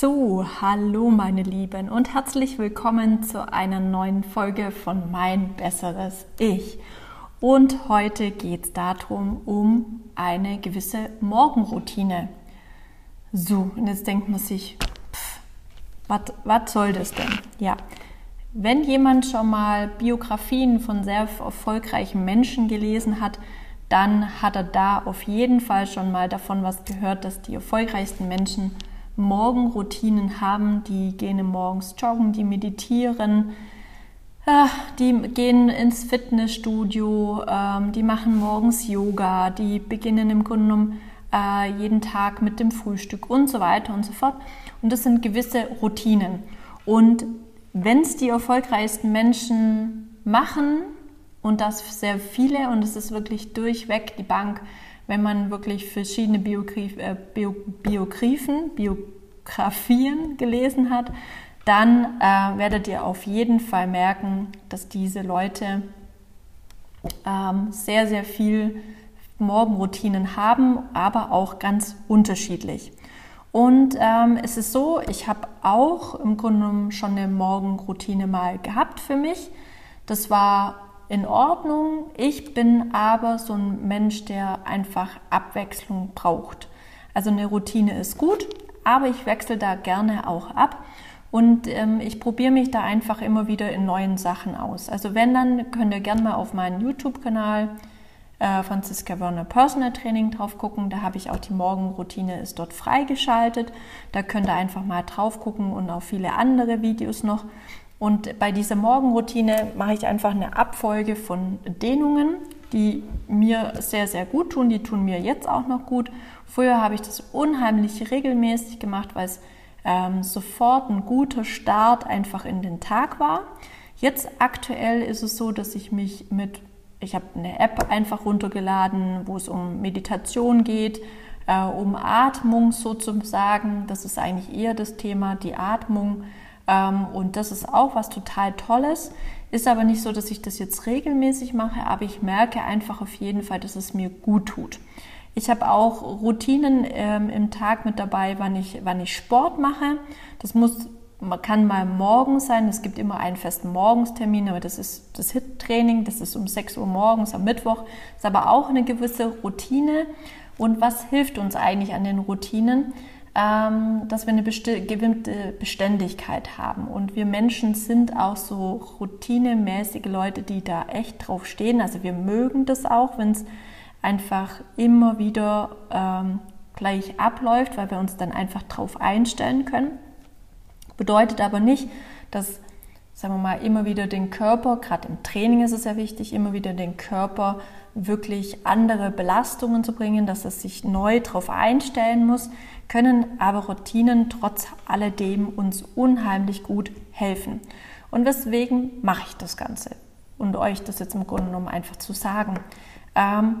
So, hallo meine Lieben und herzlich willkommen zu einer neuen Folge von Mein besseres Ich. Und heute geht es darum, um eine gewisse Morgenroutine. So, und jetzt denkt man sich, was soll das denn? Ja, wenn jemand schon mal Biografien von sehr erfolgreichen Menschen gelesen hat, dann hat er da auf jeden Fall schon mal davon was gehört, dass die erfolgreichsten Menschen Morgenroutinen haben. Die gehen morgens joggen, die meditieren, die gehen ins Fitnessstudio, ähm, die machen morgens Yoga, die beginnen im Grunde genommen äh, jeden Tag mit dem Frühstück und so weiter und so fort. Und das sind gewisse Routinen. Und wenn es die erfolgreichsten Menschen machen, und das sehr viele, und es ist wirklich durchweg die Bank, wenn man wirklich verschiedene Biograf äh, Bio Biographen, Biografien gelesen hat, dann äh, werdet ihr auf jeden Fall merken, dass diese Leute ähm, sehr, sehr viel Morgenroutinen haben, aber auch ganz unterschiedlich. Und ähm, es ist so, ich habe auch im Grunde schon eine Morgenroutine mal gehabt für mich. Das war in Ordnung. Ich bin aber so ein Mensch, der einfach Abwechslung braucht. Also eine Routine ist gut, aber ich wechsle da gerne auch ab. Und ähm, ich probiere mich da einfach immer wieder in neuen Sachen aus. Also wenn, dann könnt ihr gerne mal auf meinen YouTube-Kanal äh, Franziska Werner Personal Training drauf gucken. Da habe ich auch die Morgenroutine ist dort freigeschaltet. Da könnt ihr einfach mal drauf gucken und auch viele andere Videos noch. Und bei dieser Morgenroutine mache ich einfach eine Abfolge von Dehnungen, die mir sehr, sehr gut tun. Die tun mir jetzt auch noch gut. Früher habe ich das unheimlich regelmäßig gemacht, weil es ähm, sofort ein guter Start einfach in den Tag war. Jetzt aktuell ist es so, dass ich mich mit, ich habe eine App einfach runtergeladen, wo es um Meditation geht, äh, um Atmung sozusagen. Das ist eigentlich eher das Thema, die Atmung und das ist auch was total Tolles. Ist aber nicht so, dass ich das jetzt regelmäßig mache, aber ich merke einfach auf jeden Fall, dass es mir gut tut. Ich habe auch Routinen ähm, im Tag mit dabei, wann ich, wann ich Sport mache. Das muss, man kann mal morgens sein. Es gibt immer einen festen Morgenstermin, aber das ist das HIT-Training. Das ist um 6 Uhr morgens am Mittwoch. Ist aber auch eine gewisse Routine. Und was hilft uns eigentlich an den Routinen? Ähm, dass wir eine gewisse Beständigkeit haben. Und wir Menschen sind auch so routinemäßige Leute, die da echt drauf stehen. Also wir mögen das auch, wenn es einfach immer wieder ähm, gleich abläuft, weil wir uns dann einfach drauf einstellen können. Bedeutet aber nicht, dass, sagen wir mal, immer wieder den Körper, gerade im Training ist es sehr wichtig, immer wieder den Körper wirklich andere Belastungen zu bringen, dass es sich neu darauf einstellen muss, können aber Routinen trotz alledem uns unheimlich gut helfen. Und weswegen mache ich das Ganze? Und euch das jetzt im Grunde genommen einfach zu sagen. Ähm,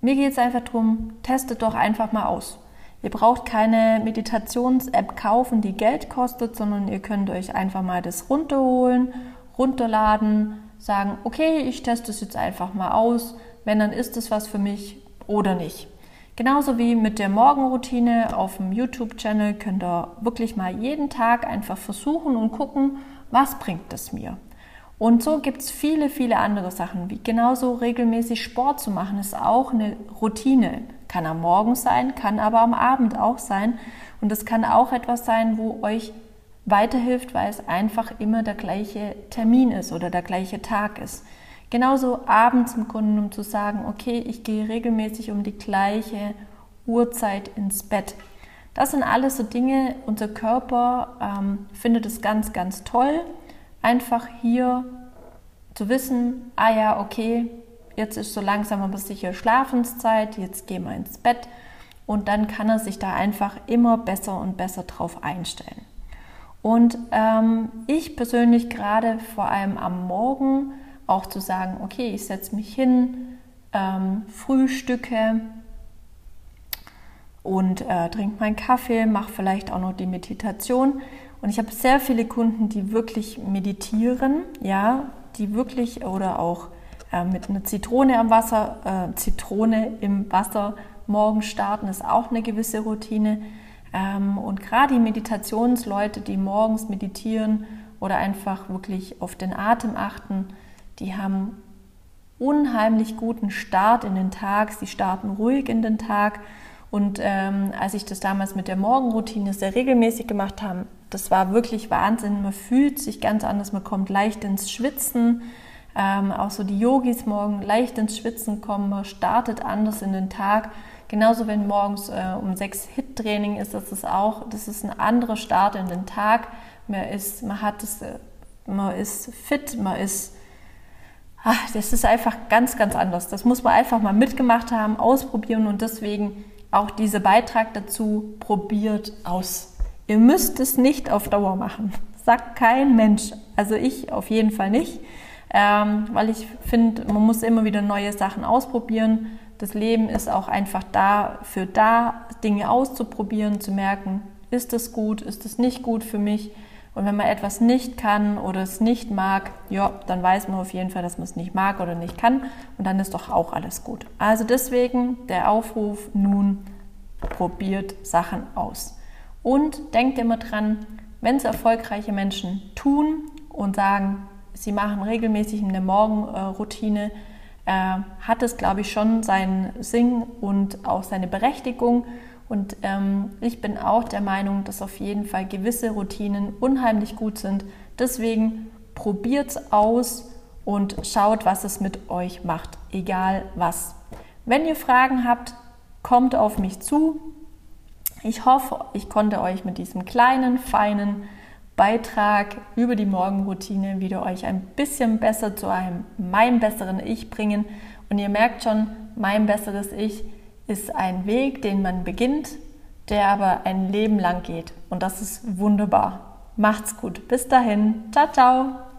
mir geht es einfach darum, testet doch einfach mal aus. Ihr braucht keine Meditations-App kaufen, die Geld kostet, sondern ihr könnt euch einfach mal das runterholen, runterladen, sagen, okay, ich teste es jetzt einfach mal aus, wenn, dann ist es was für mich oder nicht. Genauso wie mit der Morgenroutine auf dem YouTube-Channel könnt ihr wirklich mal jeden Tag einfach versuchen und gucken, was bringt es mir. Und so gibt es viele, viele andere Sachen, wie genauso regelmäßig Sport zu machen, ist auch eine Routine. Kann am Morgen sein, kann aber am Abend auch sein. Und es kann auch etwas sein, wo euch weiterhilft, weil es einfach immer der gleiche Termin ist oder der gleiche Tag ist. Genauso abends im Grunde, um zu sagen, okay, ich gehe regelmäßig um die gleiche Uhrzeit ins Bett. Das sind alles so Dinge, unser Körper ähm, findet es ganz, ganz toll, einfach hier zu wissen, ah ja, okay, jetzt ist so langsam aber sicher Schlafenszeit, jetzt gehen wir ins Bett und dann kann er sich da einfach immer besser und besser drauf einstellen. Und ähm, ich persönlich gerade vor allem am Morgen auch zu sagen, okay, ich setze mich hin, ähm, frühstücke und äh, trinke meinen Kaffee, mache vielleicht auch noch die Meditation. Und ich habe sehr viele Kunden, die wirklich meditieren, ja, die wirklich oder auch äh, mit einer Zitrone am Wasser, äh, Zitrone im Wasser morgen starten, ist auch eine gewisse Routine. Ähm, und gerade die Meditationsleute, die morgens meditieren oder einfach wirklich auf den Atem achten, die haben unheimlich guten Start in den Tag. Sie starten ruhig in den Tag. Und ähm, als ich das damals mit der Morgenroutine sehr regelmäßig gemacht habe, das war wirklich Wahnsinn. Man fühlt sich ganz anders, man kommt leicht ins Schwitzen. Ähm, auch so die Yogis morgen leicht ins Schwitzen kommen, man startet anders in den Tag. Genauso wenn morgens äh, um sechs Hit-Training ist, das ist auch, das ist ein anderer Start in den Tag. Man ist, man hat es, äh, man ist fit, man ist, ach, das ist einfach ganz, ganz anders. Das muss man einfach mal mitgemacht haben, ausprobieren und deswegen auch dieser Beitrag dazu, probiert aus. Ihr müsst es nicht auf Dauer machen. Sagt kein Mensch. Also ich auf jeden Fall nicht, ähm, weil ich finde, man muss immer wieder neue Sachen ausprobieren. Das Leben ist auch einfach dafür da, Dinge auszuprobieren, zu merken, ist das gut, ist das nicht gut für mich. Und wenn man etwas nicht kann oder es nicht mag, ja, dann weiß man auf jeden Fall, dass man es nicht mag oder nicht kann. Und dann ist doch auch alles gut. Also deswegen der Aufruf nun, probiert Sachen aus. Und denkt immer dran, wenn es erfolgreiche Menschen tun und sagen, sie machen regelmäßig eine Morgenroutine, äh, hat es, glaube ich, schon seinen Sinn und auch seine Berechtigung. Und ähm, ich bin auch der Meinung, dass auf jeden Fall gewisse Routinen unheimlich gut sind. Deswegen probiert es aus und schaut, was es mit euch macht, egal was. Wenn ihr Fragen habt, kommt auf mich zu. Ich hoffe, ich konnte euch mit diesem kleinen, feinen Beitrag über die Morgenroutine wieder euch ein bisschen besser zu einem meinem besseren Ich bringen. Und ihr merkt schon, mein besseres Ich ist ein Weg, den man beginnt, der aber ein Leben lang geht. Und das ist wunderbar. Macht's gut. Bis dahin. Ciao, ciao.